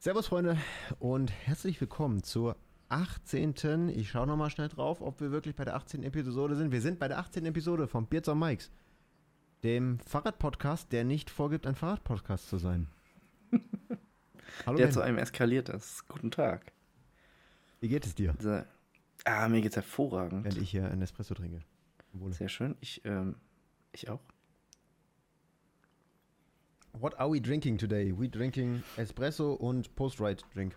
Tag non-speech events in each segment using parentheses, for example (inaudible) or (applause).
Servus Freunde und herzlich willkommen zur 18. Ich schaue nochmal schnell drauf, ob wir wirklich bei der 18. Episode sind. Wir sind bei der 18. Episode von Beards on Mikes, dem Fahrradpodcast, der nicht vorgibt, ein Fahrradpodcast zu sein. (laughs) Hallo der ben. zu einem eskaliert ist. Guten Tag. Wie geht es dir? So. Ah, mir geht's hervorragend. Wenn ich hier einen Espresso trinke. Sehr schön. Ich, ähm, ich auch. What are we drinking today? We drinking Espresso und Post-Ride Drink.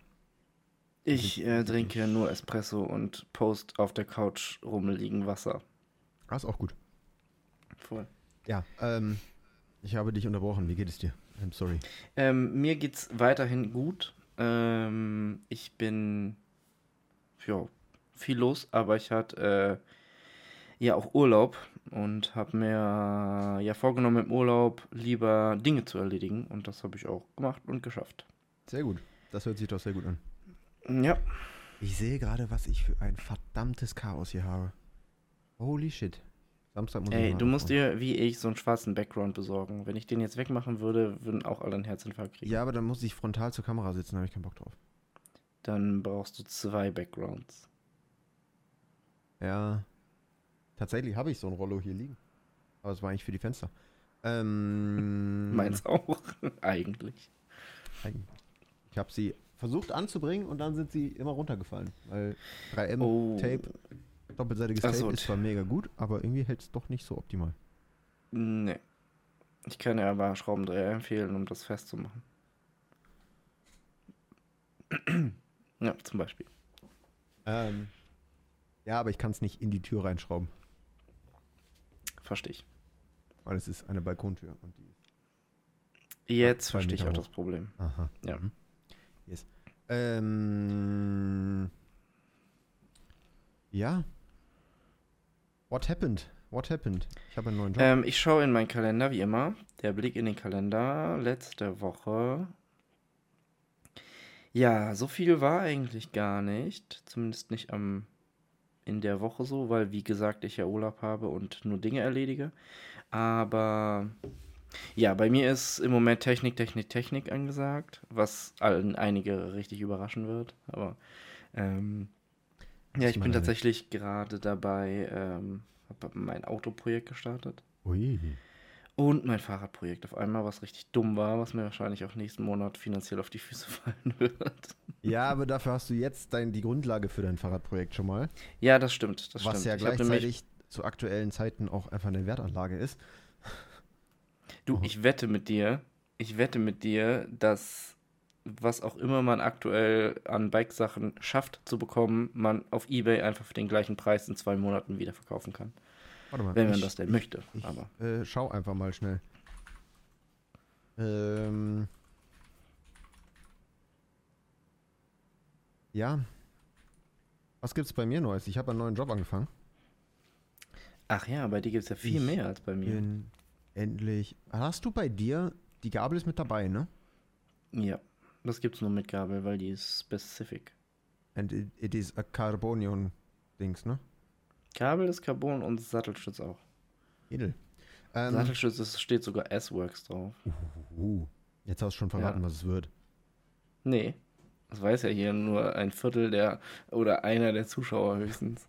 Ich äh, trinke nur Espresso und Post auf der Couch rumliegen Wasser. Ah, ist auch gut. Voll. Ja, ähm, ich habe dich unterbrochen. Wie geht es dir? I'm sorry. Ähm, mir geht's weiterhin gut. Ähm, ich bin, ja, viel los, aber ich hatte äh, ja auch Urlaub und habe mir ja vorgenommen im Urlaub lieber Dinge zu erledigen und das habe ich auch gemacht und geschafft. Sehr gut. Das hört sich doch sehr gut an. Ja. Ich sehe gerade, was ich für ein verdammtes Chaos hier habe. Holy shit. Samstag muss Ey, du musst dir, wie ich, so einen schwarzen Background besorgen. Wenn ich den jetzt wegmachen würde, würden auch alle einen Herzinfarkt kriegen. Ja, aber dann muss ich frontal zur Kamera sitzen, da habe ich keinen Bock drauf. Dann brauchst du zwei Backgrounds. Ja. Tatsächlich habe ich so ein Rollo hier liegen. Aber es war eigentlich für die Fenster. Ähm, (laughs) Meins auch, (laughs) eigentlich. Ich habe sie versucht anzubringen und dann sind sie immer runtergefallen. Weil 3M-Tape, oh. doppelseitiges Tape, so. ist zwar mega gut, aber irgendwie hält es doch nicht so optimal. Nee. Ich kann ja aber Schraubendreher empfehlen, um das festzumachen. (clears throat) ja, zum Beispiel. Ähm, ja, aber ich kann es nicht in die Tür reinschrauben. Verstehe ich. Weil es ist eine Balkontür und die Jetzt verstehe ich auch das Problem. Aha. Ja. Mhm. Yes. Ähm, ja. What happened? What happened? Ich habe einen neuen Job. Ähm, ich schaue in meinen Kalender, wie immer. Der Blick in den Kalender letzte Woche. Ja, so viel war eigentlich gar nicht. Zumindest nicht am in der Woche so, weil wie gesagt, ich ja Urlaub habe und nur Dinge erledige. Aber ja, bei mir ist im Moment Technik, Technik, Technik angesagt, was allen einige richtig überraschen wird. Aber ähm, ja, ich bin tatsächlich gerade dabei, ähm, habe mein Autoprojekt gestartet. Ui. Und mein Fahrradprojekt auf einmal, was richtig dumm war, was mir wahrscheinlich auch nächsten Monat finanziell auf die Füße (laughs) fallen wird. Ja, aber dafür hast du jetzt dein, die Grundlage für dein Fahrradprojekt schon mal. Ja, das stimmt. Das was stimmt. ja gleichzeitig zu aktuellen Zeiten auch einfach eine Wertanlage ist. Du, oh. ich wette mit dir, ich wette mit dir, dass was auch immer man aktuell an Bike-Sachen schafft zu bekommen, man auf Ebay einfach für den gleichen Preis in zwei Monaten wieder verkaufen kann. Warte mal. Wenn man ich, das denn ich, möchte. Ich, aber. Äh, schau einfach mal schnell. Ähm. Ja. Was gibt's bei mir Neues? Ich habe einen neuen Job angefangen. Ach ja, bei dir gibt es ja viel mehr als bei mir. Bin endlich. Hast du bei dir. Die Gabel ist mit dabei, ne? Ja. Das gibt's nur mit Gabel, weil die ist specific. And it, it is a Carbonion-Dings, ne? Kabel ist Carbon und Sattelschutz auch. Edel. Ähm, Sattelschutz ist, steht sogar S-Works drauf. Uh, uh, Jetzt hast du schon verraten, ja. was es wird. Nee. Das weiß ja hier nur ein Viertel der oder einer der Zuschauer höchstens.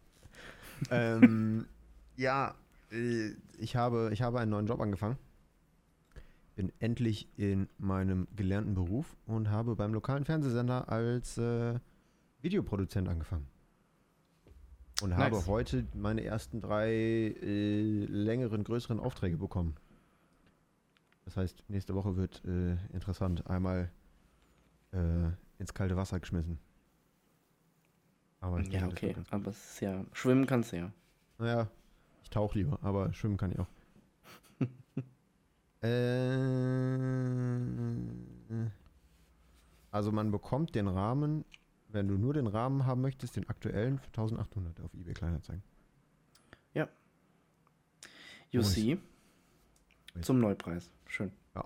ähm, (laughs) ja, äh, ich habe, ich habe einen neuen Job angefangen. Bin endlich in meinem gelernten Beruf und habe beim lokalen Fernsehsender als äh, Videoproduzent angefangen. Und nice. habe heute meine ersten drei äh, längeren, größeren Aufträge bekommen. Das heißt, nächste Woche wird äh, interessant. Einmal äh, ins kalte Wasser geschmissen. Aber ja, okay. Aber es ist ja. Schwimmen kannst du ja. Naja, ich tauche lieber, aber schwimmen kann ich auch. (laughs) äh, also man bekommt den Rahmen wenn du nur den Rahmen haben möchtest, den aktuellen für 1800 auf eBay Kleinanzeigen. Ja. You see. Zum Neupreis. Schön. Ja.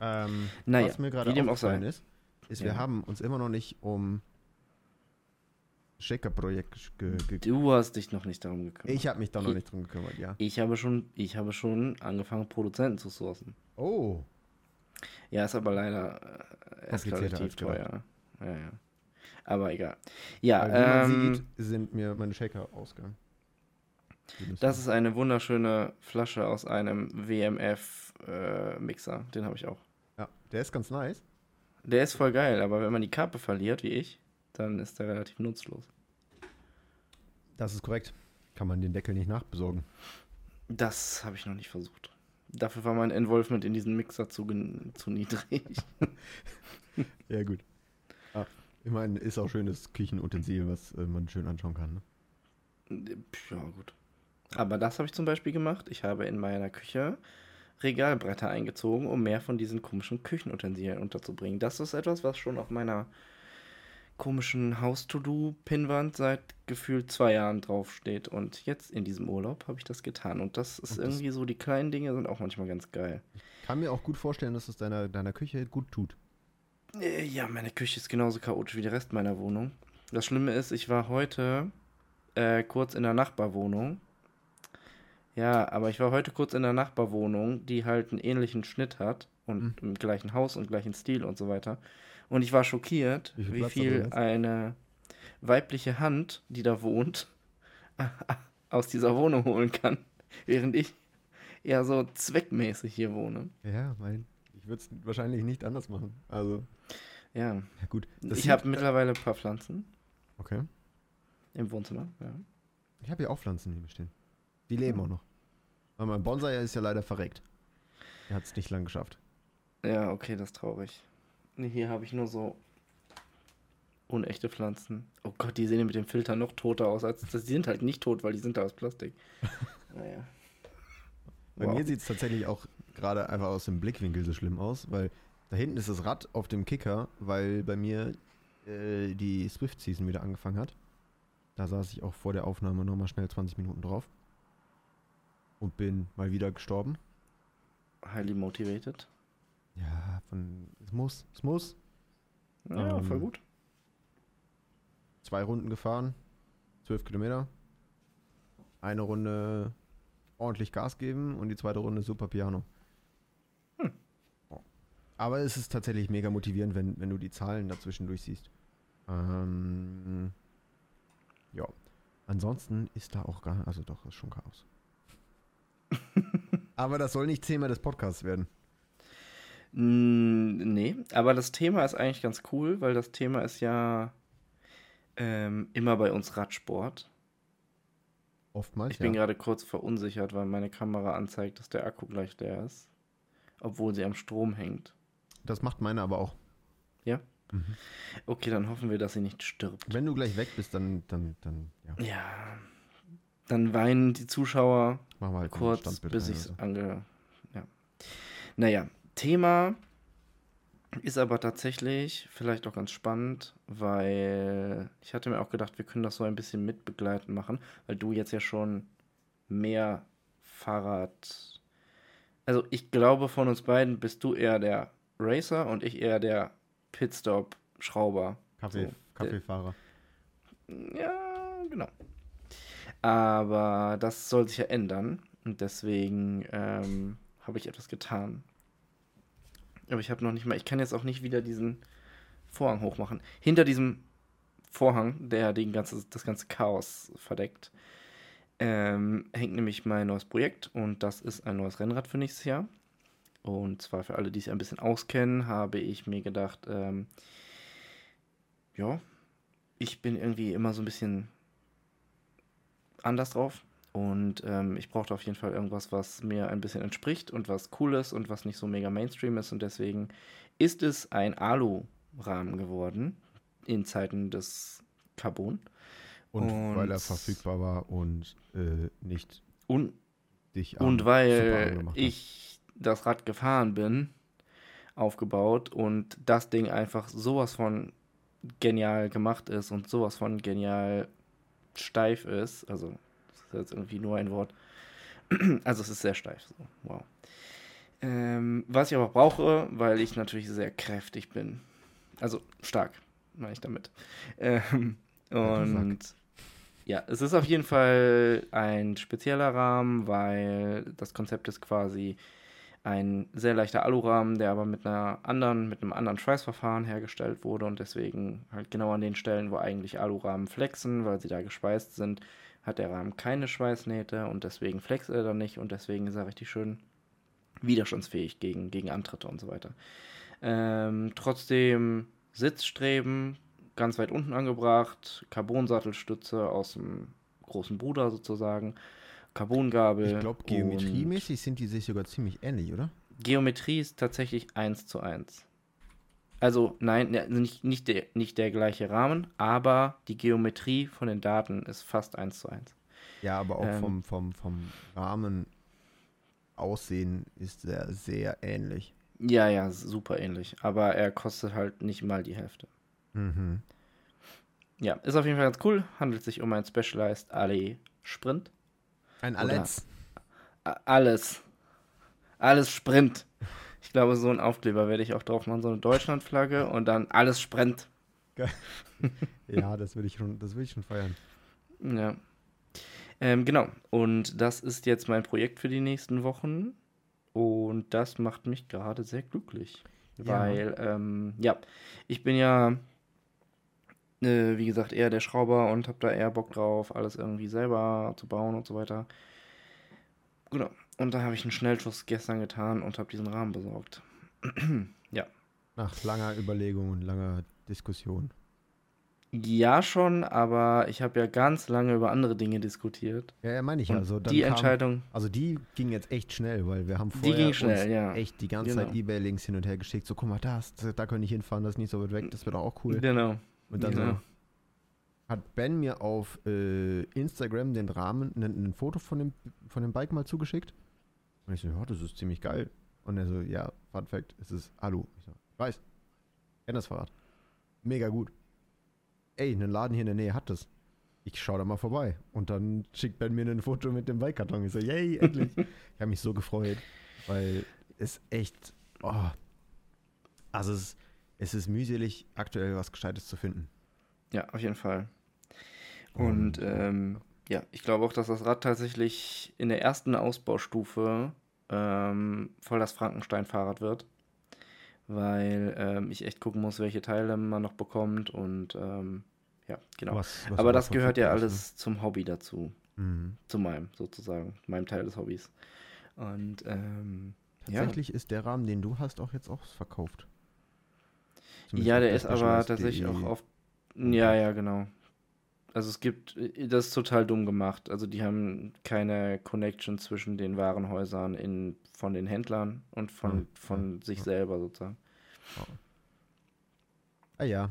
Ähm, naja, was mir gerade aufgefallen ist, ist, ja. wir haben uns immer noch nicht um Shaker-Projekt gekümmert. Du hast dich noch nicht darum gekümmert. Ich habe mich da noch nicht darum gekümmert, ja. Ich habe schon, ich habe schon angefangen, Produzenten zu sourcen. Oh. Ja, ist aber leider als gedacht. teuer. Ja, ja. Aber egal. Ja, Aber wie man ähm, sieht, sind mir meine Shaker ausgegangen. Das ist eine wunderschöne Flasche aus einem WMF-Mixer. Den habe ich auch. ja, der ist ganz nice. Der ist voll geil, aber wenn man die Kappe verliert, wie ich, dann ist der relativ nutzlos. Das ist korrekt. Kann man den Deckel nicht nachbesorgen. Das habe ich noch nicht versucht. Dafür war mein Involvement in diesen Mixer zu, zu niedrig. (laughs) Ja, gut. Ah, ich meine, ist auch schönes Küchenutensil, was äh, man schön anschauen kann. Ne? ja, gut. Aber das habe ich zum Beispiel gemacht. Ich habe in meiner Küche Regalbretter eingezogen, um mehr von diesen komischen Küchenutensilien unterzubringen. Das ist etwas, was schon auf meiner komischen Haus-to-Do-Pinnwand seit gefühlt zwei Jahren draufsteht. Und jetzt in diesem Urlaub habe ich das getan. Und das ist Und das- irgendwie so, die kleinen Dinge sind auch manchmal ganz geil. Kann mir auch gut vorstellen, dass es deiner, deiner Küche gut tut. Äh, Ja, meine Küche ist genauso chaotisch wie der Rest meiner Wohnung. Das Schlimme ist, ich war heute äh, kurz in der Nachbarwohnung. Ja, aber ich war heute kurz in der Nachbarwohnung, die halt einen ähnlichen Schnitt hat und Mhm. im gleichen Haus und gleichen Stil und so weiter. Und ich war schockiert, Wie viel wie viel eine weibliche Hand, die da wohnt, (laughs) aus dieser Wohnung holen kann, (laughs) während ich eher so zweckmäßig hier wohne. Ja, mein, würde es wahrscheinlich nicht anders machen. Also, Ja, ja gut. Das ich habe mittlerweile ein paar Pflanzen Okay. im Wohnzimmer. Ja. Ich habe hier auch Pflanzen hier stehen. Die leben Hm. auch noch. Aber mein Bonsai ist ja leider verreckt. Er hat es nicht lang geschafft. Ja, okay, das ist traurig. Nee, hier habe ich nur so unechte Pflanzen. Oh Gott, die sehen mit dem Filter noch toter aus. Als, die sind halt nicht tot, weil die sind da aus Plastik. (laughs) Naja. Bei Wow. mir sieht es tatsächlich auch gerade einfach aus dem Blickwinkel so schlimm aus, weil da hinten ist das Rad auf dem Kicker, weil bei mir äh, die Swift-Season wieder angefangen hat. Da saß ich auch vor der Aufnahme nochmal schnell 20 Minuten drauf. Und bin mal wieder gestorben. Highly motivated. Ja, von. Es muss, es muss. Ja, Ähm, voll gut. Zwei Runden gefahren, 12 Kilometer. Eine Runde ordentlich Gas geben und die zweite Runde super Piano. Aber es ist tatsächlich mega motivierend, wenn, wenn du die Zahlen dazwischen durchsiehst. Ähm, ja. Ansonsten ist da auch gar, also doch, ist schon Chaos. (laughs) Aber das soll nicht Thema des Podcasts werden. Mm, nee, aber das Thema ist eigentlich ganz cool, weil das Thema ist ja ähm, immer bei uns Radsport. Oftmals, Ich bin ja. gerade kurz verunsichert, weil meine Kamera anzeigt, dass der Akku gleich leer ist. Obwohl sie am Strom hängt. Das macht meine aber auch. Ja? Mhm. Okay, dann hoffen wir, dass sie nicht stirbt. Wenn du gleich weg bist, dann, dann, dann, ja. Ja. Dann weinen die Zuschauer Machen wir halt kurz, bis ich es so. ange. Ja. Naja, Thema ist aber tatsächlich vielleicht auch ganz spannend, weil ich hatte mir auch gedacht, wir können das so ein bisschen mitbegleiten machen, weil du jetzt ja schon mehr Fahrrad. Also ich glaube, von uns beiden bist du eher der Racer und ich eher der Pitstop-Schrauber. Kaffee, So, Kaffeefahrer. Ja, genau. Aber das soll sich ja ändern. Und deswegen ähm, habe ich etwas getan. Aber ich habe noch nicht mal. Ich kann jetzt auch nicht wieder diesen Vorhang hochmachen. Hinter diesem Vorhang, der den ganze, das ganze Chaos verdeckt, ähm, hängt nämlich mein neues Projekt. Und das ist ein neues Rennrad für nächstes Jahr. Und zwar für alle, die sich ein bisschen auskennen, habe ich mir gedacht, ähm, ja, ich bin irgendwie immer so ein bisschen anders drauf. Und ähm, ich brauchte auf jeden Fall irgendwas, was mir ein bisschen entspricht und was cool ist und was nicht so mega Mainstream ist. Und deswegen ist es ein Alu-Rahmen geworden in Zeiten des Carbon. Und, Und- weil er verfügbar war und äh, nicht Und, dich und weil ich das Rad gefahren bin, aufgebaut und das Ding einfach sowas von genial gemacht ist und sowas von genial steif ist. Also, das ist jetzt irgendwie nur ein Wort. (clears throat) Also, es ist sehr steif. So. Wow. Ähm, was ich aber brauche, weil ich natürlich sehr kräftig bin. Also, stark, meine ich damit. Ähm, und ja, es ist auf jeden Fall ein spezieller Rahmen, weil das Konzept ist quasi ein sehr leichter Alurahmen, der aber mit einer anderen, mit einem anderen Schweißverfahren hergestellt wurde und deswegen halt genau an den Stellen, wo eigentlich Alurahmen flexen, weil sie da gespeist sind, hat der Rahmen keine Schweißnähte und deswegen flext er dann nicht und deswegen ist er richtig schön widerstandsfähig gegen, gegen Antritte und so weiter. Ähm, trotzdem Sitzstreben ganz weit unten angebracht, Carbon-Sattelstütze aus dem großen Bruder sozusagen, Carbongabel. Ich glaube, geometriemäßig sind die sich sogar ziemlich ähnlich, oder? Geometrie ist tatsächlich 1 zu 1. Also nein, ne, nicht, nicht, der, nicht der gleiche Rahmen, aber die Geometrie von den Daten ist fast 1 zu 1. Ja, aber auch ähm, vom, vom, vom Rahmen Aussehen ist er sehr ähnlich. Ja, ja, super ähnlich. Aber er kostet halt nicht mal die Hälfte. Mhm. Ja, ist auf jeden Fall ganz cool. Handelt sich um ein Specialized Ali Sprint. Ein Alles. Alles. Alles Sprint. Ich glaube, so ein Aufkleber werde ich auch drauf machen, so eine Deutschlandflagge und dann alles Sprint. (laughs) ja, das will ich schon, das will ich schon feiern. Ja. Ähm, genau. Und das ist jetzt mein Projekt für die nächsten Wochen. Und das macht mich gerade sehr glücklich. Ja. Weil, ähm, ja, ich bin ja, äh, wie gesagt, eher der Schrauber und habe da eher Bock drauf, alles irgendwie selber zu bauen und so weiter. Genau. Und da habe ich einen Schnellschuss gestern getan und habe diesen Rahmen besorgt. (clears throat) ja. Nach langer Überlegung und langer Diskussion. Ja, schon, aber ich habe ja ganz lange über andere Dinge diskutiert. Ja, ja meine ich ja. Also die kam, Entscheidung. Also die ging jetzt echt schnell, weil wir haben vorher die ging schnell, ja. echt die ganze genau. Zeit Ebay-Links hin und her geschickt. So, guck mal, das, da könnte ich hinfahren, das ist nicht so weit weg, das wird auch cool. Genau. Und dann so, hat Ben mir auf äh, Instagram den Rahmen, ein, ein, Foto von dem, von dem Bike mal zugeschickt. Und ich so, ja, das ist ziemlich geil. Und er so, ja, Fun Fact, es ist Alu. Ich so, ich weiß. Kenn das Fahrrad. Mega gut ey, ein Laden hier in der Nähe hat das. Ich schau da mal vorbei. Und dann schickt Ben mir ein Foto mit dem Bike-Karton. Ich so, yay, (laughs) endlich. ich habe mich so gefreut, weil es echt, oh, also es, es ist mühselig, aktuell was Gescheites zu finden. Ja, auf jeden Fall. Und ähm, ja, ich glaube auch, dass das Rad tatsächlich in der ersten Ausbaustufe ähm, voll das Frankenstein-Fahrrad wird weil ähm, ich echt gucken muss, welche Teile man noch bekommt und ähm, ja, genau. Was, was Aber das gehört ja alles ne? zum Hobby dazu. Mhm. Zu meinem, sozusagen, meinem Teil des Hobbys. Und ähm, tatsächlich ja. ist der Rahmen, den du hast, auch jetzt auch verkauft. Zumindest ja, der ist aber tatsächlich auch auf. Ja, ja, genau. Also es gibt, das ist total dumm gemacht. Also die haben keine Connection zwischen den Warenhäusern in, von den Händlern und von, hm. von sich hm. selber sozusagen. Oh. Ah ja.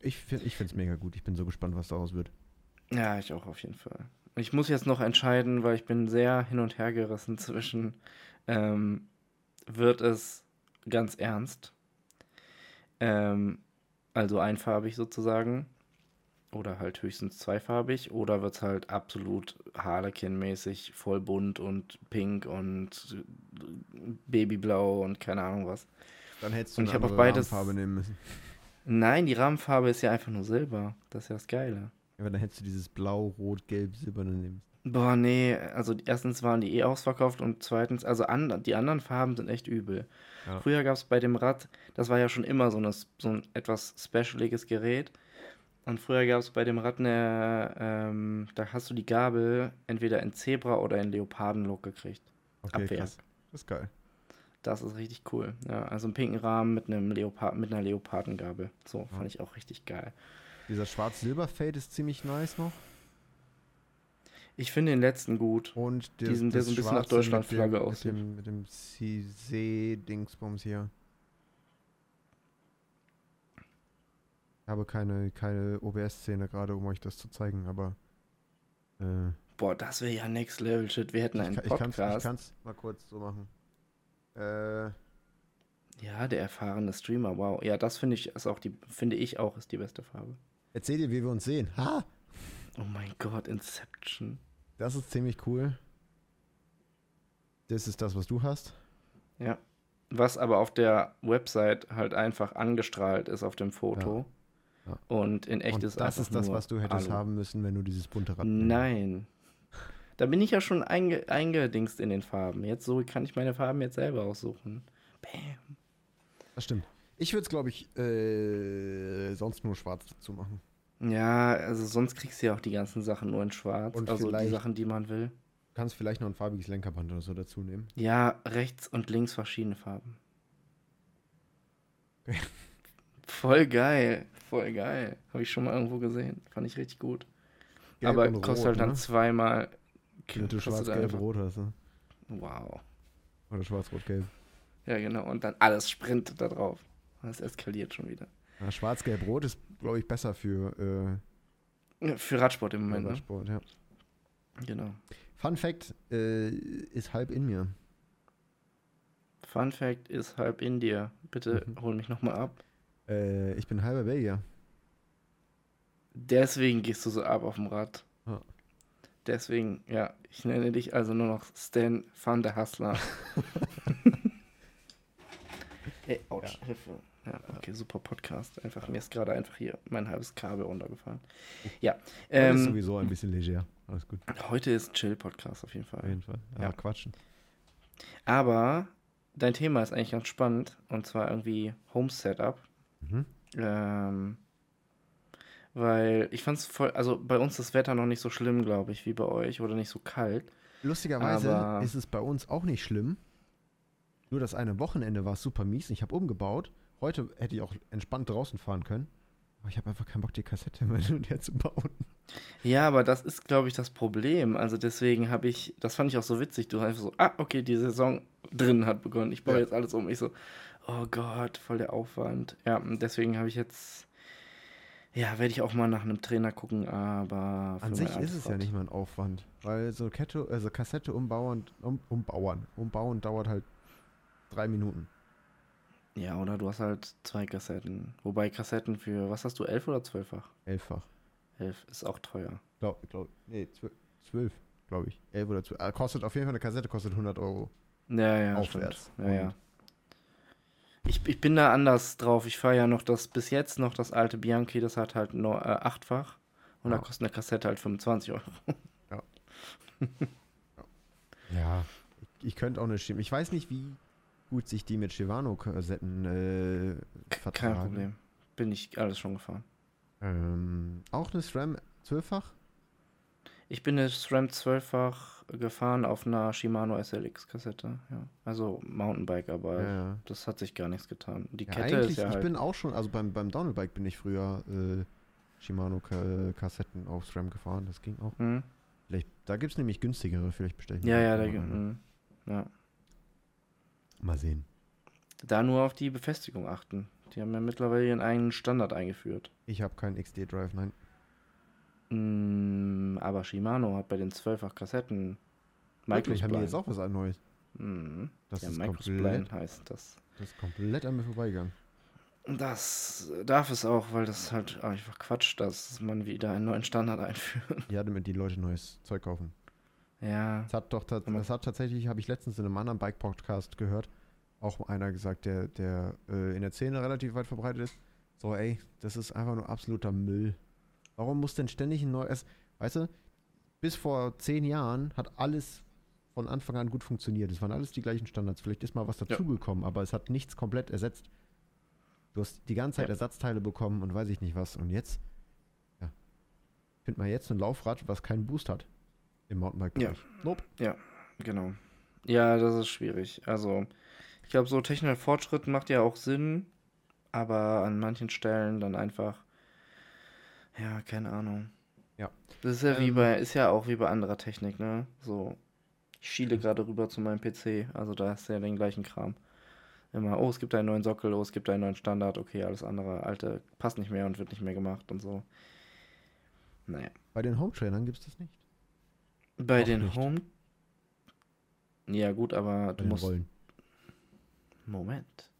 Ich finde es mega gut. Ich bin so gespannt, was daraus wird. Ja, ich auch auf jeden Fall. Ich muss jetzt noch entscheiden, weil ich bin sehr hin und her gerissen zwischen, ähm, wird es ganz ernst, ähm, also einfarbig sozusagen, oder halt höchstens zweifarbig. Oder wird es halt absolut Harlequin-mäßig, voll bunt und pink und babyblau und keine Ahnung was. Dann hättest du und eine ich beides, Rahmenfarbe nehmen müssen. Nein, die Rahmenfarbe ist ja einfach nur Silber. Das ist ja das Geile. Ja, aber dann hättest du dieses Blau, Rot, Gelb, Silberne nehmen Boah, nee, also erstens waren die eh ausverkauft und zweitens, also an, die anderen Farben sind echt übel. Ja. Früher gab es bei dem Rad, das war ja schon immer so, eine, so ein etwas specialiges Gerät. Und früher gab es bei dem Rad eine, ähm, da hast du die Gabel entweder in Zebra oder in Leopardenlook gekriegt. Okay, Abwehr. krass. Das ist geil. Das ist richtig cool. Ja, also einen pinken Rahmen mit einem Leopard, mit einer Leopardengabel. So, fand ja. ich auch richtig geil. Dieser schwarz-silber-Fade ist ziemlich nice noch. Ich finde den letzten gut. Und der, Diesen, der so ein bisschen nach Deutschlandflagge aussieht. Mit dem, dem CZ-Dingsbums hier. Ich habe keine, keine OBS-Szene gerade, um euch das zu zeigen, aber. Äh, Boah, das wäre ja Next Level Shit. Wir hätten einen ich, Podcast. Ich kann es mal kurz so machen. Äh, ja, der erfahrene Streamer, wow. Ja, das finde ich ist auch die, finde ich auch ist die beste Farbe. Erzähl dir, wie wir uns sehen. Ha! Oh mein Gott, Inception. Das ist ziemlich cool. Das ist das, was du hast. Ja. Was aber auf der Website halt einfach angestrahlt ist auf dem Foto. Ja. Und in echt Und ist das ist das, was du hättest Alu. haben müssen, wenn du dieses bunte Rad Nein. Da bin ich ja schon einge eingedingst in den Farben. Jetzt so kann ich meine Farben jetzt selber aussuchen. Bam. Das stimmt. Ich würde es, glaube ich, äh, sonst nur schwarz dazu machen. Ja, also sonst kriegst du ja auch die ganzen Sachen nur in schwarz. Und also die Sachen, die man will. Du kannst vielleicht noch ein farbiges Lenkerband oder so dazu nehmen. Ja, rechts und links verschiedene Farben. (laughs) Okay. Voll geil. Voll geil. Habe ich schon mal irgendwo gesehen. Fand ich richtig gut. Gelb Aber kostet halt dann ne? zweimal. Damit du kostet schwarz, einfach- gelb, rot hast. Ne? Wow. Oder schwarz, rot, gelb. Ja, genau. Und dann alles sprintet da drauf. Das eskaliert schon wieder. Ja, schwarz, gelb, rot ist, glaube ich, besser für Ja, Für Radsport im äh, Moment, ne? Radsport. Ja. Genau. Fun Fact äh, ist halb in mir. Fun Fact ist halb in dir. Bitte Mhm. hol mich nochmal ab. Äh, ich bin halber Belgier. Deswegen gehst du so ab auf dem Rad. Ja. Deswegen, ja, ich nenne dich also nur noch Stan van der Hustler. (laughs) Ey, ouch, Ja. Hilfe. Ja, okay, super Podcast. Einfach, mir ist gerade einfach hier mein halbes Kabel runtergefallen. (laughs) Ja, Heute ist ähm, sowieso ein bisschen leger. Alles gut. heute ist Chill-Podcast auf jeden Auf Fall. jeden Fall. Ja, Ja. quatschen. Aber dein Thema ist eigentlich ganz spannend und zwar irgendwie Home Setup. Mhm. Ähm, weil ich fand's voll, also bei uns das Wetter noch nicht so schlimm, glaube ich, wie bei euch oder nicht so kalt. Lustigerweise Aber- ist es bei uns auch nicht schlimm. Nur das eine Wochenende war super mies. Ich habe umgebaut. Heute hätte ich auch entspannt draußen fahren können. Aber ich habe einfach keinen Bock, die Kassette immer (laughs) hin und her zu bauen. Ja, aber das ist, glaube ich, das Problem. Also deswegen habe ich, das fand ich auch so witzig. Du hast einfach so, ah, okay, die Saison drin hat begonnen. Ich baue Ja. jetzt alles um. Ich so, oh Gott, voll der Aufwand. Ja, deswegen habe ich jetzt, ja, werde ich auch mal nach einem Trainer gucken, aber. An sich ist es ja nicht mal ein Aufwand. Weil so Kette, also Kassette umbauen, um, umbauern, umbauen dauert halt drei Minuten. Ja, oder du hast halt zwei Kassetten. Wobei Kassetten für, was hast du, elf oder zwölffach? Elffach. Elf ist auch teuer. Glaub, glaub, nee, zwölf, glaube ich. Elf oder zwölf. Ah, Kostet auf jeden Fall eine Kassette, kostet 100 Euro. Ja, ja, Aufwärts. stimmt. Ja, ja. Ich, ich bin da anders drauf. Ich fahre ja noch das, bis jetzt noch das alte Bianchi, das hat halt nur äh, achtfach. Und Ja. da kostet eine Kassette halt 25 Euro. Ja, ich, ich könnte auch eine Schim. Ich weiß nicht, wie gut sich die mit Shimano-Kassetten äh, vertragen. Kein Problem. Bin ich alles schon gefahren. Ähm, auch eine SRAM 12-fach? Ich bin eine SRAM 12-fach gefahren auf einer Shimano SLX-Kassette. Ja. Also Mountainbike, aber Ja, das hat sich gar nichts getan. Die Ja, Kette eigentlich, ist ja ich halt. bin auch schon, also beim, beim Downhillbike bin ich früher äh, Shimano-Kassetten auf SRAM gefahren. Das ging auch. Hm? Vielleicht, da gibt es nämlich günstigere, vielleicht bestelle ich Ja, ja, da, hm. ja. Mal sehen. Da nur auf die Befestigung achten. Die haben ja mittlerweile ihren eigenen Standard eingeführt. Ich habe keinen XD-Drive, nein. Mm, aber Shimano hat bei den 12-fach Kassetten Wirklich, haben die jetzt auch was Neues. Mhm. Das ja, ist komplett, heißt das. das ist komplett an mir vorbeigegangen. Das darf es auch, weil das ist halt einfach Quatsch, dass man wieder einen neuen Standard einführt. Ja, damit die Leute neues Zeug kaufen. Ja. Es hat doch das hat tatsächlich, habe ich letztens in einem anderen Bike-Podcast gehört, auch einer gesagt, der, der äh, in der Szene relativ weit verbreitet ist. So, ey, das ist einfach nur absoluter Müll. Warum muss denn ständig ein neues. Weißt du, bis vor zehn Jahren hat alles von Anfang an gut funktioniert. Es waren alles die gleichen Standards. Vielleicht ist mal was Ja. dazugekommen, aber es hat nichts komplett ersetzt. Du hast die ganze Zeit Ja. Ersatzteile bekommen und weiß ich nicht was. Und jetzt, ja, find mal jetzt ein Laufrad, was keinen Boost hat. Im Mountainbike-Bereich. Nope. Genau. Ja, das ist schwierig. Also, ich glaube, so technischer Fortschritt macht ja auch Sinn, aber an manchen Stellen dann einfach, ja, keine Ahnung. Ja. Das ist ja wie Ähm. bei, ist ja auch wie bei anderer Technik, ne? So, ich schiele gerade rüber zu meinem PC, also da ist ja den gleichen Kram. Immer, oh, es gibt einen neuen Sockel, oh, es gibt einen neuen Standard, okay, alles andere, alte, passt nicht mehr und wird nicht mehr gemacht und so. Naja. Bei den Home-Trainern gibt es das nicht. Bei Auch den nicht. Home. Ja, gut, aber du den musst. Rollen. Moment.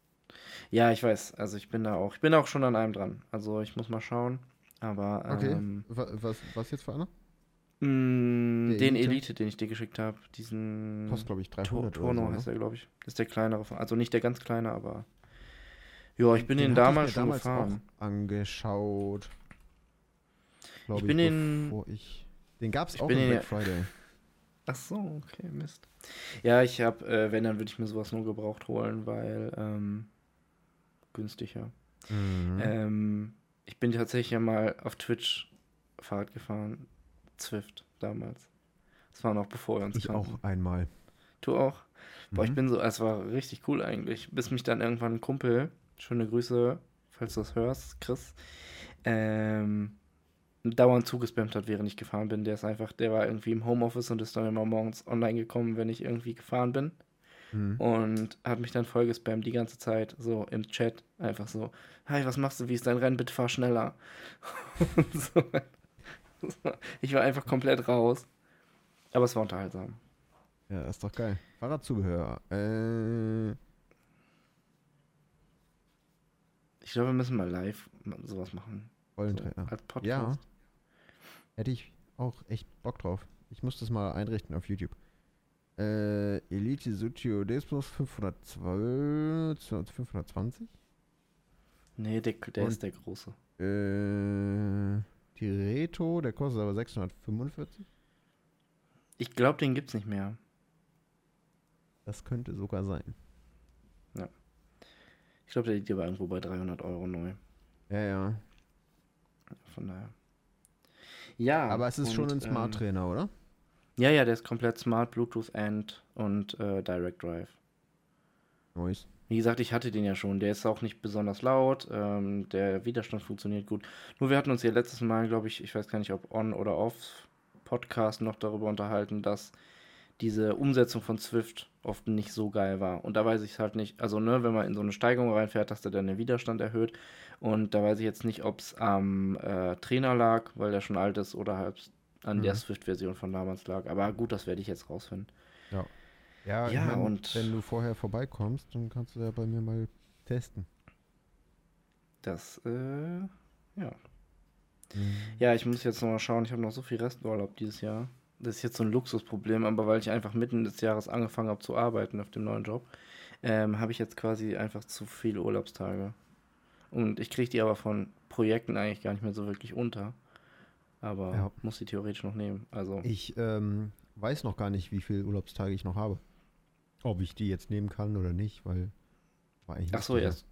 Ja, ich weiß. Also ich bin da auch. Ich bin auch schon an einem dran. Also ich muss mal schauen. Aber Okay. ähm, Wa- Was, was jetzt für einer? Der den Elite? Elite, den ich dir geschickt habe, diesen Kostet, glaube ich, To 300 Tono oder so. heißt ne? der, glaube ich. Das ist der kleinere. Also nicht der ganz kleine, aber. Ja, ich bin den, ich damals schon damals gefahren. angeschaut. Glaub Ich bin den- bevor ich. Den gab es auch im Black Friday. Ach so, okay, Mist. Ja, ich habe, äh, wenn, dann würde ich mir sowas nur gebraucht holen, weil ähm, günstiger. Mhm. Ähm, ich bin tatsächlich ja mal auf Twitch Fahrrad gefahren. Zwift damals. Das war noch bevor wir uns ich kannten. auch einmal. Du auch? Boah, ich Mhm. bin so, es war richtig cool eigentlich. Bis mich dann irgendwann ein Kumpel, schöne Grüße, falls du das hörst, Chris, ähm, dauernd zugespammt hat, während ich gefahren bin. Der ist einfach, der war irgendwie im Homeoffice und ist dann immer morgens online gekommen, wenn ich irgendwie gefahren bin. Mhm. Und hat mich dann voll gespammt die ganze Zeit, so im Chat. Einfach so, hi, was machst du, wie ist dein Rennen, bitte fahr schneller. (laughs) So. Ich war einfach komplett raus. Aber es war unterhaltsam. Ja, ist doch geil. Fahrradzubehör. Äh, Ich glaube, wir müssen mal live sowas machen. So, Rollentrainer. als Podcast. Ja. Hätte ich auch echt Bock drauf. Ich muss das mal einrichten auf YouTube. Äh, Elite Suchio Despros 512, 520. Nee, der, der Und- ist der große. Äh, Tireto, der kostet aber 645. Ich glaube, den gibt's nicht mehr. Das könnte sogar sein. Ich glaube, der liegt aber irgendwo bei 300 Euro neu. Ja, ja. Von daher. Ja. Aber es ist schon und, ein Smart ähm, Trainer, oder? Ja, ja, der ist komplett Smart, Bluetooth and und äh, Direct Drive. Nice. Wie gesagt, ich hatte den ja schon. Der ist auch nicht besonders laut. Ähm, der Widerstand funktioniert gut. Nur wir hatten uns ja letztes Mal, glaube ich, ich weiß gar nicht, ob on oder off Podcast noch darüber unterhalten, dass diese Umsetzung von Swift oft nicht so geil war. Und da weiß ich es halt nicht. Also, ne, wenn man in so eine Steigung reinfährt, dass der dann den Widerstand erhöht. Und da weiß ich jetzt nicht, ob es am äh, Trainer lag, weil der schon alt ist, oder halt an der Mhm. Swift-Version von damals lag. Aber gut, das werde ich jetzt rausfinden. Ja, Ja, ich mein, und- wenn du vorher vorbeikommst, dann kannst du ja bei mir mal testen. Das, äh, ja. Mhm. Ja, ich muss jetzt noch mal schauen. Ich habe noch so viel Resturlaub dieses Jahr. Das ist jetzt so ein Luxusproblem, aber weil ich einfach mitten des Jahres angefangen habe zu arbeiten auf dem neuen Job, ähm, habe ich jetzt quasi einfach zu viele Urlaubstage. Und ich kriege die aber von Projekten eigentlich gar nicht mehr so wirklich unter. Aber Ja. muss die theoretisch noch nehmen. Also, Ich ähm, weiß noch gar nicht, wie viele Urlaubstage ich noch habe. Ob ich die jetzt nehmen kann oder nicht, weil war eigentlich ach so, klar. erst.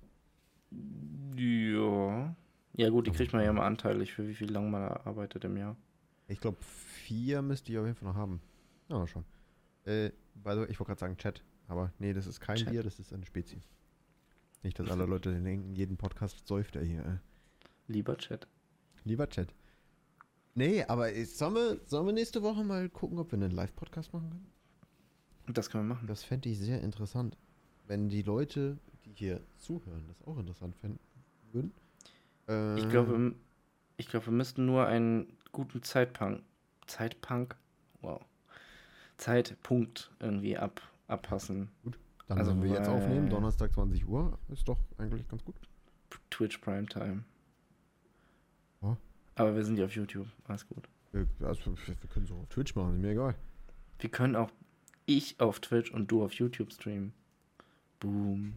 Ja. Ja, gut, die kriegt man ja immer anteilig, für wie viel lang man arbeitet im Jahr. Ich glaube, vier müsste ich auf jeden Fall noch haben. Ja, schon. Äh, way, ich wollte gerade sagen Chat, aber nee, das ist kein Chat. Bier, das ist eine Spezie. Nicht, dass alle Leute denken, jeden Podcast säuft er hier. Äh. Lieber Chat. Lieber Chat. Nee, aber äh, sollen wir, sollen wir nächste Woche mal gucken, ob wir einen Live-Podcast machen können? Das können wir machen. Das fände ich sehr interessant. Wenn die Leute, die hier zuhören, das auch interessant fänden würden. Äh, Ich glaube, ich glaube, wir müssten nur einen guten Zeitpunk, Zeitpunk, wow, Zeitpunkt irgendwie ab, abpassen. dann also, wenn wir jetzt aufnehmen, Donnerstag 20 Uhr, ist doch eigentlich ganz gut. Twitch Primetime. Ja. Aber wir sind ja auf YouTube, alles gut. Wir, also, wir können es auch auf Twitch machen, ist mir egal. Wir können auch ich auf Twitch und du auf YouTube streamen. Boom.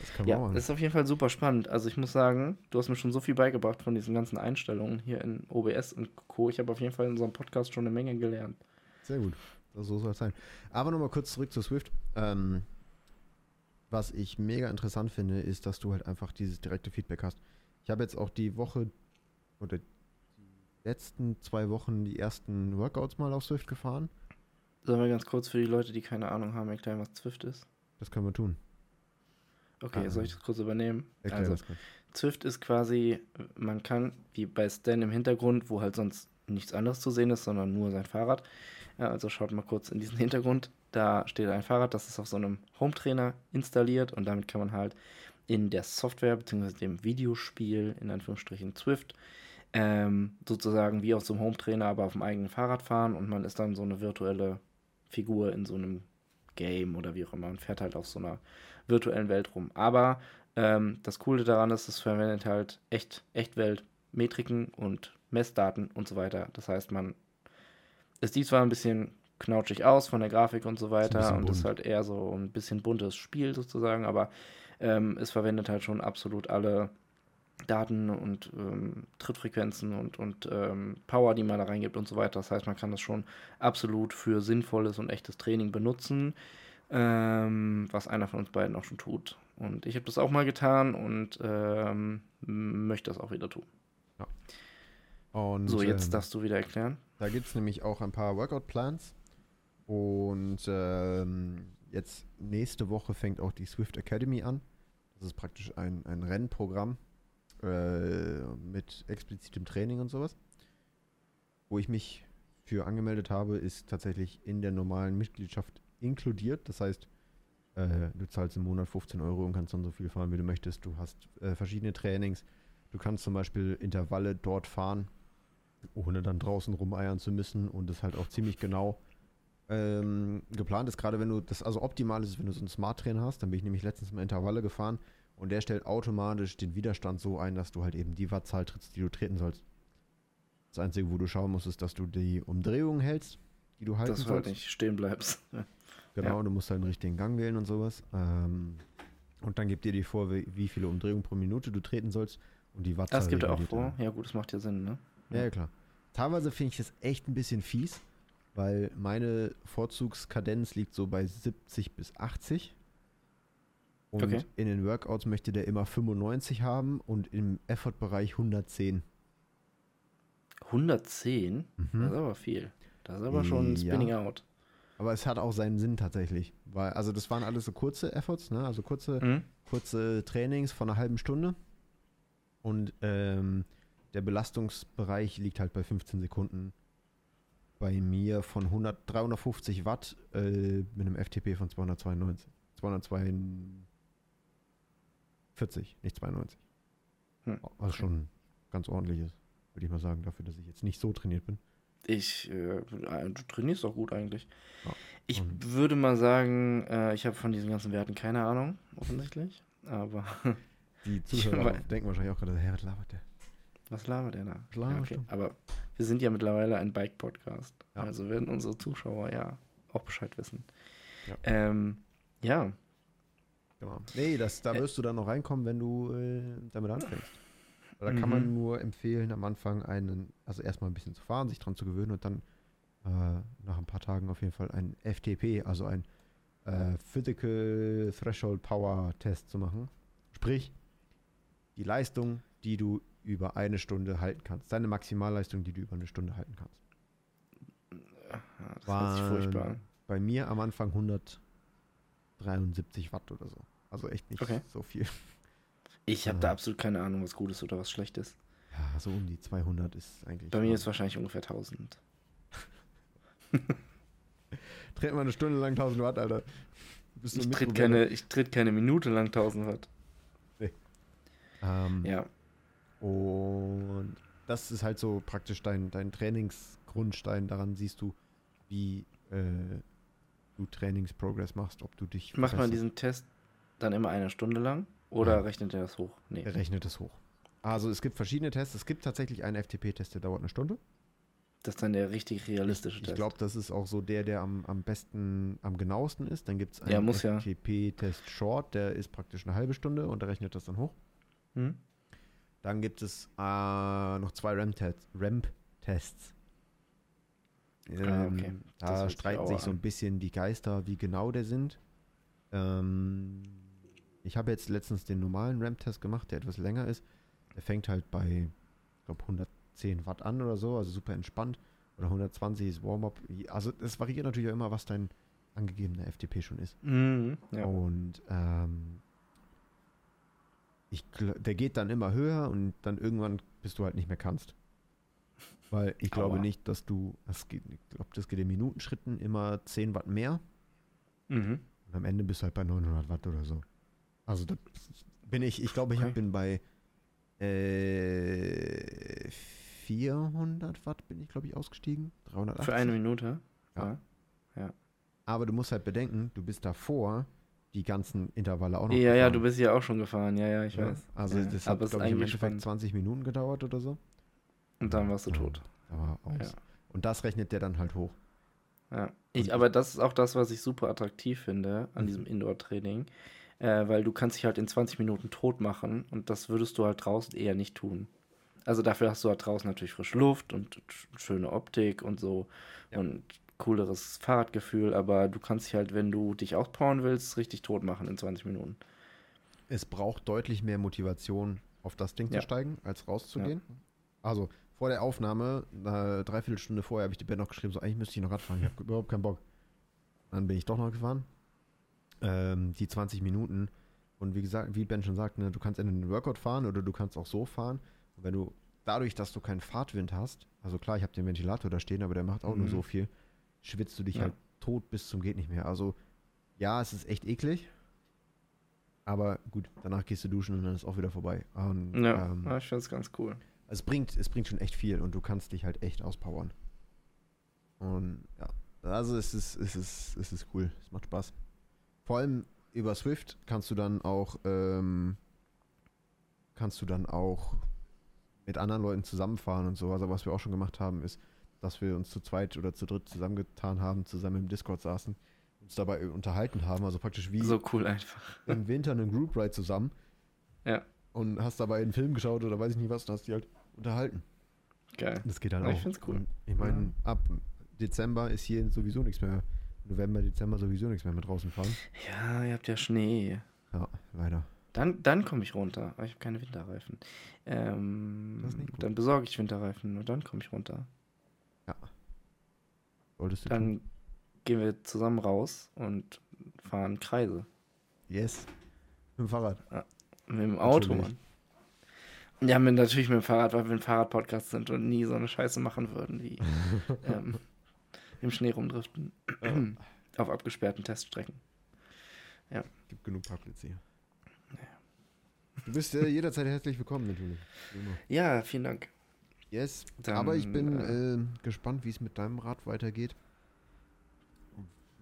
Das wir Ja, das ist auf jeden Fall super spannend. Also ich muss sagen, du hast mir schon so viel beigebracht von diesen ganzen Einstellungen hier in OBS und Co. Ich habe auf jeden Fall in unserem Podcast schon eine Menge gelernt. Sehr gut. So soll es sein. Aber nochmal kurz zurück zu Swift. Ähm, was ich mega interessant finde, ist, dass du halt einfach dieses direkte Feedback hast. Ich habe jetzt auch die Woche oder die letzten zwei Wochen die ersten Workouts mal auf Swift gefahren. Sollen wir ganz kurz für die Leute, die keine Ahnung haben, erklären, was Zwift ist? Das können wir tun. Okay, Ah. soll ich das kurz übernehmen? Erklär also, das kurz. Zwift ist quasi, man kann, wie bei Stan im Hintergrund, wo halt sonst nichts anderes zu sehen ist, sondern nur sein Fahrrad. Also schaut mal kurz in diesen (laughs) Hintergrund. Da steht ein Fahrrad, das ist auf so einem Home-Trainer installiert und damit kann man halt in der Software bzw. dem Videospiel, in Anführungsstrichen Zwift, ähm, sozusagen wie auf so einem Home-Trainer, aber auf dem eigenen Fahrrad fahren und man ist dann so eine virtuelle Figur in so einem Game oder wie auch immer und fährt halt auf so einer virtuellen Welt rum. Aber ähm, das Coole daran ist, es verwendet halt echt, Echtwelt-Metriken und Messdaten und so weiter. Das heißt, man, es sieht zwar ein bisschen knautschig aus von der Grafik und so weiter bisschen und ist halt eher so ein bisschen buntes Spiel sozusagen, aber ähm, es verwendet halt schon absolut alle Daten und ähm, Trittfrequenzen und, und ähm, Power, die man da reingibt und so weiter. Das heißt, man kann das schon absolut für sinnvolles und echtes Training benutzen, ähm, was einer von uns beiden auch schon tut. Und ich habe das auch mal getan und ähm, möchte das auch wieder tun. Ja. Und, so, jetzt ähm, darfst du wieder erklären. Da gibt es nämlich auch ein paar Workout-Plans. Und ähm, jetzt nächste Woche fängt auch die Swift Academy an. Das ist praktisch ein, ein Rennprogramm äh, mit explizitem Training und sowas. Wo ich mich für angemeldet habe, ist tatsächlich in der normalen Mitgliedschaft inkludiert. Das heißt, äh, du zahlst im Monat 15 Euro und kannst dann so viel fahren, wie du möchtest. Du hast äh, verschiedene Trainings. Du kannst zum Beispiel Intervalle dort fahren, ohne dann draußen rumeiern zu müssen und es halt auch ziemlich genau ähm, geplant ist. Gerade wenn du das, also optimal ist wenn du so einen Smart Trainer hast, dann bin ich nämlich letztens mal Intervalle gefahren und der stellt automatisch den Widerstand so ein, dass du halt eben die Wattzahl trittst, die du treten sollst. Das Einzige, wo du schauen musst, ist, dass du die Umdrehungen hältst, die du halten Dass du sollst. halt nicht stehen bleibst. (laughs) Genau, Ja. du musst halt den richtigen Gang wählen und sowas. Ähm, und dann gibt dir die vor, wie, wie viele Umdrehungen pro Minute du treten sollst und die Wattzahl. Das gibt er auch vor. Ja, gut, das macht ja Sinn, ne? Ja, ja, klar. Teilweise finde ich das echt ein bisschen fies, weil meine Vorzugskadenz liegt so bei 70 bis 80. Und Okay. in den Workouts möchte der immer 95 haben und im Effort-Bereich 110. 110? Das ist aber viel. Das ist aber schon Mhm. Ja. Spinning Out. Aber es hat auch seinen Sinn tatsächlich. Weil, also das waren alles so kurze Efforts, ne? Also kurze, Mhm. kurze Trainings von einer halben Stunde. Und ähm, der Belastungsbereich liegt halt bei 15 Sekunden. Bei mir von 100, 350 Watt äh, mit einem FTP von 292. 242, nicht 92. Hm, Was okay. schon ganz ordentlich ist, würde ich mal sagen, dafür, dass ich jetzt nicht so trainiert bin. Ich, äh, du trainierst auch gut eigentlich. Ja, Ich würde mal sagen, äh, ich habe von diesen ganzen Werten keine Ahnung, offensichtlich. Aber Die (laughs) Zuhörer denken wahrscheinlich auch gerade, Herr, was labert der? was labert der da? Laberst okay. Aber wir sind ja mittlerweile ein Bike-Podcast. Ja. Also werden unsere Zuschauer ja auch Bescheid wissen. Ja. Ähm, ja. Genau. Nee, das, da Äh. wirst du dann noch reinkommen, wenn du äh, damit anfängst. Da kann Mhm. man nur empfehlen, am Anfang einen, also erstmal ein bisschen zu fahren, sich dran zu gewöhnen und dann äh, nach ein paar Tagen auf jeden Fall einen FTP, also ein äh, Physical Threshold Power Test zu machen. Sprich, die Leistung, die du über eine Stunde halten kannst. Deine Maximalleistung, die du über eine Stunde halten kannst. Das hört sich furchtbar an. Bei mir am Anfang 173 Watt oder so. Also echt nicht Okay. so viel. Ich habe da absolut keine Ahnung, was gut ist oder was schlecht ist. Ja, so um die 200 ist eigentlich. Bei mir ist wahrscheinlich ungefähr 1000. Treten wir eine Stunde lang 1000 Watt, Alter. Ich tritt, keine, ich tritt keine Minute lang 1000 Watt. Ähm, Ja. Und das ist halt so praktisch dein, dein Trainingsgrundstein. Daran siehst du, wie äh, du Trainingsprogress machst, ob du dich. Macht man diesen Test dann immer eine Stunde lang? Oder Ja. rechnet er das hoch? Nee. Er rechnet es hoch. Also es gibt verschiedene Tests. Es gibt tatsächlich einen FTP-Test, der dauert eine Stunde. Das ist dann der richtig realistische Ich Test. glaube, das ist auch so der, der am, am besten, am genauesten ist. Dann gibt es einen Ja, muss ja. FTP-Test Short, der ist praktisch eine halbe Stunde und der rechnet das dann hoch. Hm? Dann gibt es äh, noch zwei RAM-Tests. RAM-Tests. Ah, okay. Ähm, Da sich streiten sich so an. ein bisschen die Geister, wie genau der sind. Ähm, ich habe jetzt letztens den normalen RAM-Test gemacht, der etwas länger ist. Der fängt halt bei, ich glaube, 110 Watt an oder so, also super entspannt. Oder 120 ist Warm-up. Also es variiert natürlich auch immer, was dein angegebener FTP schon ist. Mhm. Ja. Und ähm, ich, der geht dann immer höher und dann irgendwann bis du halt nicht mehr kannst. Weil ich glaube Aua. nicht, dass du, das geht, ich glaube, das geht in Minutenschritten immer 10 Watt mehr Mhm. und am Ende bist du halt bei 900 Watt oder so. Also da bin ich, ich glaube, ich Okay. bin bei äh, 400 Watt bin ich, glaube ich, ausgestiegen. 380. Für eine Minute? Ja. Aber du musst halt bedenken, du bist davor die ganzen Intervalle auch noch Ja, ja, gefahren. du bist ja auch schon gefahren. Ja, ja, ich Ja, weiß. Also ja. das hat, Aber glaube ich, im Endeffekt spannend. 20 Minuten gedauert oder so. Und dann warst du Ja, tot. War aus. Ja. Und das rechnet der dann halt hoch. Ja. Ich, aber das ist auch das, was ich super attraktiv finde an Mhm. diesem Indoor-Training. Äh, weil du kannst dich halt in 20 Minuten tot machen und das würdest du halt draußen eher nicht tun. Also dafür hast du halt draußen natürlich frische Luft und schöne Optik und so ja. und cooleres Fahrradgefühl, aber du kannst dich halt, wenn du dich auspowern willst, richtig tot machen in 20 Minuten. Es braucht deutlich mehr Motivation, auf das Ding ja. zu steigen, als rauszugehen. Ja. Also vor der Aufnahme, eine Dreiviertelstunde vorher, habe ich die Band noch geschrieben, so eigentlich müsste ich noch Rad fahren, ich habe überhaupt keinen Bock. Dann bin ich doch noch gefahren. Ähm, die 20 Minuten. Und wie gesagt, wie Ben schon sagt, ne, du kannst entweder einen Workout fahren oder du kannst auch so fahren. Und wenn du dadurch, dass du keinen Fahrtwind hast, also klar, ich habe den Ventilator da stehen, aber der macht auch mhm. nur so viel, schwitzt du dich ja. halt tot bis zum geht nicht mehr. Also ja, es ist echt eklig. Aber gut, danach gehst du duschen und dann ist auch wieder vorbei. Und, ja, ähm, ich finde es ganz cool. Es bringt, es bringt schon echt viel und du kannst dich halt echt auspowern. Und ja, also es ist, es ist, es ist cool. Es macht Spaß. Vor allem über Swift kannst du dann auch, ähm, kannst du dann auch mit anderen Leuten zusammenfahren und so. Also was wir auch schon gemacht haben, ist, dass wir uns zu zweit oder zu dritt zusammengetan haben, zusammen im Discord saßen, uns dabei unterhalten haben. Also praktisch wie so cool einfach. im Winter einen Group Ride zusammen. Ja. Und hast dabei einen Film geschaut oder weiß ich nicht was und hast die halt unterhalten. Geil. Das geht halt ja, auch. Ich find's cool. Und ich meine, ja. ab Dezember ist hier sowieso nichts mehr. November, Dezember sowieso nichts mehr mit draußen fahren. Ja, ihr habt ja Schnee. Ja, leider. Dann, dann komme ich runter, aber ich habe keine Winterreifen. Ähm, dann besorge ich Winterreifen und dann komme ich runter. Ja. Wolltest du dann tun? gehen wir zusammen raus und fahren Kreise. Yes. Mit dem Fahrrad. Ja, mit dem Auto, Mann. Ja, mit, natürlich mit dem Fahrrad, weil wir ein Fahrradpodcast sind und nie so eine Scheiße machen würden wie (laughs) ähm, im Schnee rumdriften. Ja. Auf abgesperrten Teststrecken. Ja. Gibt genug Parkplätze hier. Du bist äh, jederzeit herzlich willkommen, natürlich. Immer. Ja, vielen Dank. Yes. Dann, Aber ich bin äh, äh, gespannt, wie es mit deinem Rad weitergeht.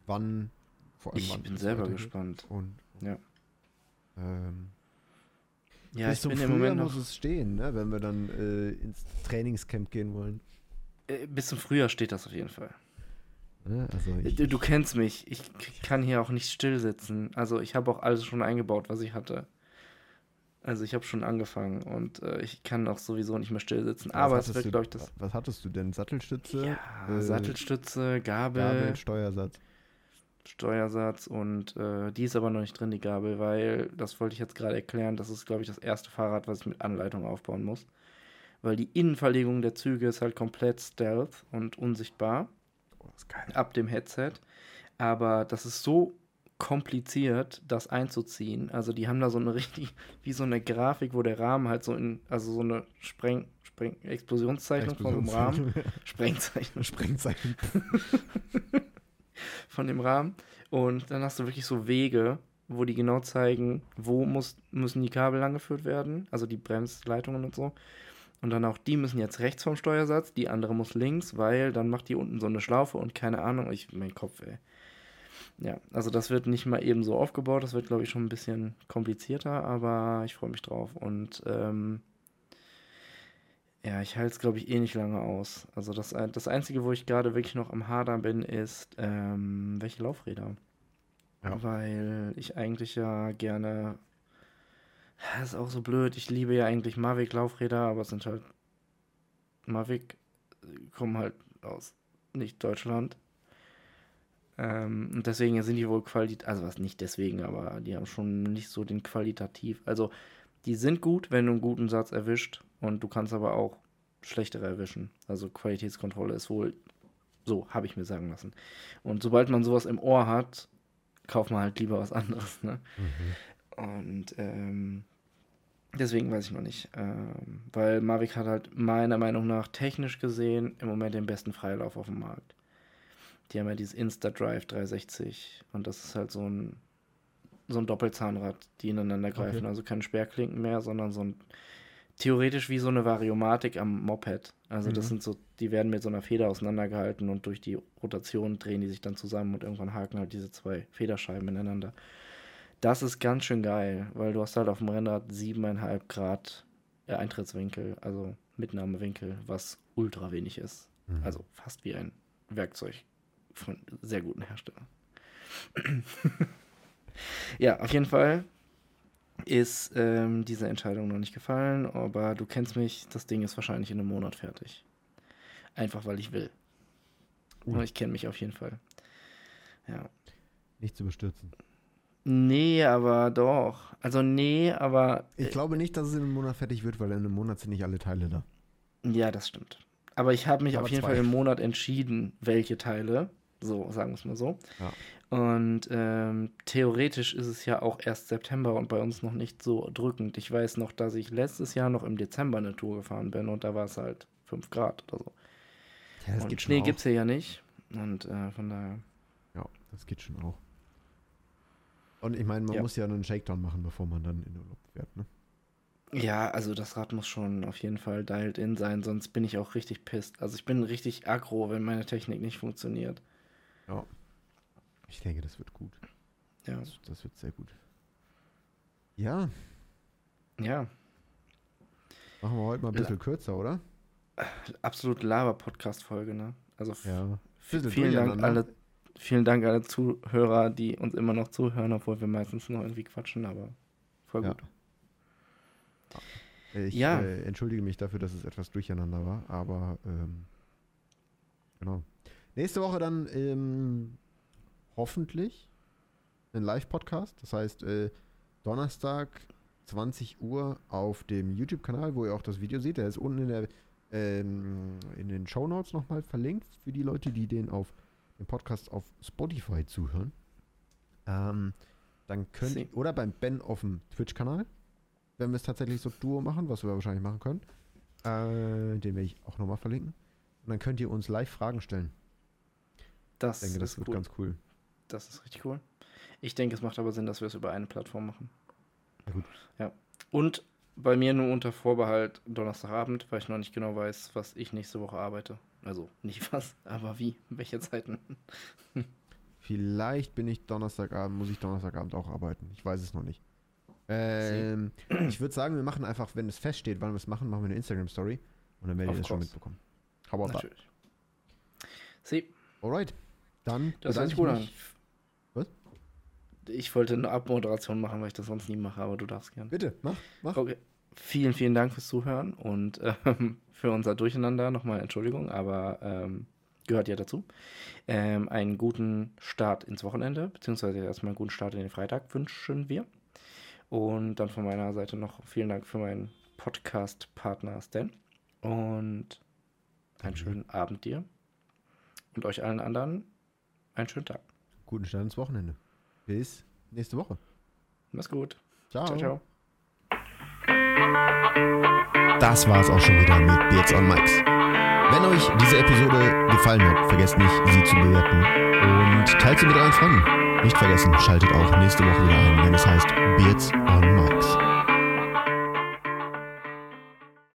Wann, vor allem Ich wann bin selber gespannt. Und, und ja. Ähm, ja, bis ich bin im Moment noch. muss es stehen, ne, wenn wir dann äh, ins Trainingscamp gehen wollen. Äh, bis zum Frühjahr steht das auf jeden Fall. Ja, also ich, du, du, kennst mich. Ich kann hier auch nicht still sitzen. Also ich habe auch alles schon eingebaut, was ich hatte. Also ich habe schon angefangen und äh, ich kann auch sowieso nicht mehr still sitzen. Was Aber es wird, glaube ich, das. Was hattest du denn? Sattelstütze? Ja, äh, Sattelstütze, Gabel. Gabel, Steuersatz. Steuersatz und äh, die ist aber noch nicht drin, die Gabel, weil, das wollte ich jetzt gerade erklären, das ist, glaube ich, das erste Fahrrad, was ich mit Anleitung aufbauen muss. Weil die Innenverlegung der Züge ist halt komplett stealth und unsichtbar. Oh. Ab dem Headset. Aber das ist so kompliziert, das einzuziehen. Also die haben da so eine (laughs) richtig, wie so eine Grafik, wo der Rahmen halt so in, also so eine Spreng, Spreng, Explosionszeichnung von dem Rahmen. (laughs) Sprengzeichnung. Sprengzeichnung. (laughs) von dem Rahmen. Und dann hast du wirklich so Wege, wo die genau zeigen, wo muss, müssen die Kabel langgeführt werden, also die Bremsleitungen und so. Und dann auch die müssen jetzt rechts vom Steuersatz, die andere muss links, weil dann macht die unten so eine Schlaufe und keine Ahnung, ich, mein Kopf, ey. Ja, also das wird nicht mal eben so aufgebaut, das wird, glaube ich, schon ein bisschen komplizierter, aber ich freue mich drauf. Und ähm, ja, ich halte es, glaube ich, eh nicht lange aus. Also das, das Einzige, wo ich gerade wirklich noch am Hadern bin, ist, ähm, welche Laufräder. Ja. Weil ich eigentlich ja gerne. Das ist auch so blöd. Ich liebe ja eigentlich Mavic-Laufräder, aber es sind halt. Mavic kommen halt aus nicht Deutschland. Ähm, und deswegen sind die wohl qualitativ. Also, was nicht deswegen, aber die haben schon nicht so den qualitativ. Also, die sind gut, wenn du einen guten Satz erwischt. Und du kannst aber auch schlechtere erwischen. Also Qualitätskontrolle ist wohl so, habe ich mir sagen lassen. Und sobald man sowas im Ohr hat, kauft man halt lieber was anderes. Ne? Mhm. Und ähm, deswegen weiß ich noch nicht. Ähm, weil Mavic hat halt meiner Meinung nach technisch gesehen im Moment den besten Freilauf auf dem Markt. Die haben ja dieses Insta-Drive 360 und das ist halt so ein so ein Doppelzahnrad, die ineinander greifen. Okay. Also keine Sperrklinken mehr, sondern so ein theoretisch wie so eine Variomatik am Moped. Also mhm. das sind so, die werden mit so einer Feder auseinandergehalten und durch die Rotation drehen die sich dann zusammen und irgendwann haken halt diese zwei Federscheiben ineinander. Das ist ganz schön geil, weil du hast halt auf dem Rennrad siebeneinhalb Grad äh, Eintrittswinkel, also Mitnahmewinkel, was ultra wenig ist. Mhm. Also fast wie ein Werkzeug von sehr guten Herstellern. Ja, auf jeden Fall ist ähm, diese Entscheidung noch nicht gefallen, aber du kennst mich, das Ding ist wahrscheinlich in einem Monat fertig. Einfach weil ich will. Und ich kenne mich auf jeden Fall. Ja. Nicht zu bestürzen. Nee, aber doch. Also nee, aber Ich glaube nicht, dass es in einem Monat fertig wird, weil in einem Monat sind nicht alle Teile da. ja, das stimmt. Aber ich habe mich Aber auf jeden zwei. Fall im Monat entschieden, welche Teile. So, sagen wir es mal so. Ja. Und ähm, theoretisch ist es ja auch erst September und bei uns noch nicht so drückend. Ich weiß noch, dass ich letztes Jahr noch im Dezember eine Tour gefahren bin und da war es halt 5 Grad oder so. Ja, und Schnee gibt es hier ja nicht. Und äh, von daher. Ja, das geht schon auch. Und ich meine, man Ja. muss ja einen Shakedown machen, bevor man dann in Urlaub fährt, ne? Ja, also das Rad muss schon auf jeden Fall dialed in sein, sonst bin ich auch richtig pisst. Also ich bin richtig aggro, wenn meine Technik nicht funktioniert. Ja. Ich denke, das wird gut. Ja. Das, das wird sehr gut. Ja, Ja, machen wir heute mal ein bisschen kürzer, oder? absolut Laber-Podcast-Folge, ne? Also Ja. vielen Dank durcheinander. alle, vielen Dank alle Zuhörer, die uns immer noch zuhören, obwohl wir meistens noch irgendwie quatschen, aber voll Ja. gut. Ich Ja. äh, entschuldige mich dafür, dass es etwas durcheinander war, aber ähm, genau. Nächste Woche dann ähm, hoffentlich ein Live-Podcast. Das heißt, äh, Donnerstag 20 Uhr auf dem YouTube-Kanal, wo ihr auch das Video seht. Der ist unten in, der, ähm, in den Show Notes nochmal verlinkt für die Leute, die den auf den Podcast auf Spotify zuhören. Ähm, dann könnt Sie. oder beim Ben auf dem Twitch-Kanal, wenn wir es tatsächlich so Duo machen, was wir wahrscheinlich machen können. Äh, den werde ich auch nochmal verlinken. Und dann könnt ihr uns live Fragen stellen. Das, Ich denke, das ist wird cool. ganz cool. Das ist richtig cool. Ich denke, es macht aber Sinn, dass wir es über eine Plattform machen. Ja, gut. Ja. Und bei mir nur unter Vorbehalt Donnerstagabend, weil ich noch nicht genau weiß, was ich nächste Woche arbeite. Also nicht (laughs) was, aber wie, welche Zeiten. Vielleicht bin ich Donnerstagabend, muss ich Donnerstagabend auch arbeiten. Ich weiß es noch nicht. Ähm, ich würde sagen, wir machen einfach, wenn es feststeht, wann wir es machen, machen wir eine Instagram-Story. Und dann werdet ihr das schon mitbekommen. How about that? Natürlich. Sie, Alright. Dann das hört sich ich gut an. Was? Ich wollte eine Abmoderation machen, weil ich das sonst nie mache, aber du darfst gern. Bitte, mach, mach. Okay. Vielen, vielen Dank fürs Zuhören und ähm, (laughs) für unser Durcheinander nochmal Entschuldigung, aber ähm, gehört ja dazu. Ähm, einen guten Start ins Wochenende, beziehungsweise erstmal einen guten Start in den Freitag wünschen wir. Und dann von meiner Seite noch vielen Dank für meinen Podcast-Partner Stan. Und einen Danke. schönen Abend dir. Und euch allen anderen einen schönen Tag. Guten Start ins Wochenende. Bis nächste Woche. Mach's gut. Ciao. Ciao, ciao. Das war's auch schon wieder mit Beards on Mics. Wenn euch diese Episode gefallen hat, vergesst nicht, sie zu bewerten und teilt sie mit euren Freunden. Nicht vergessen, schaltet auch nächste Woche wieder ein, wenn es heißt Beards on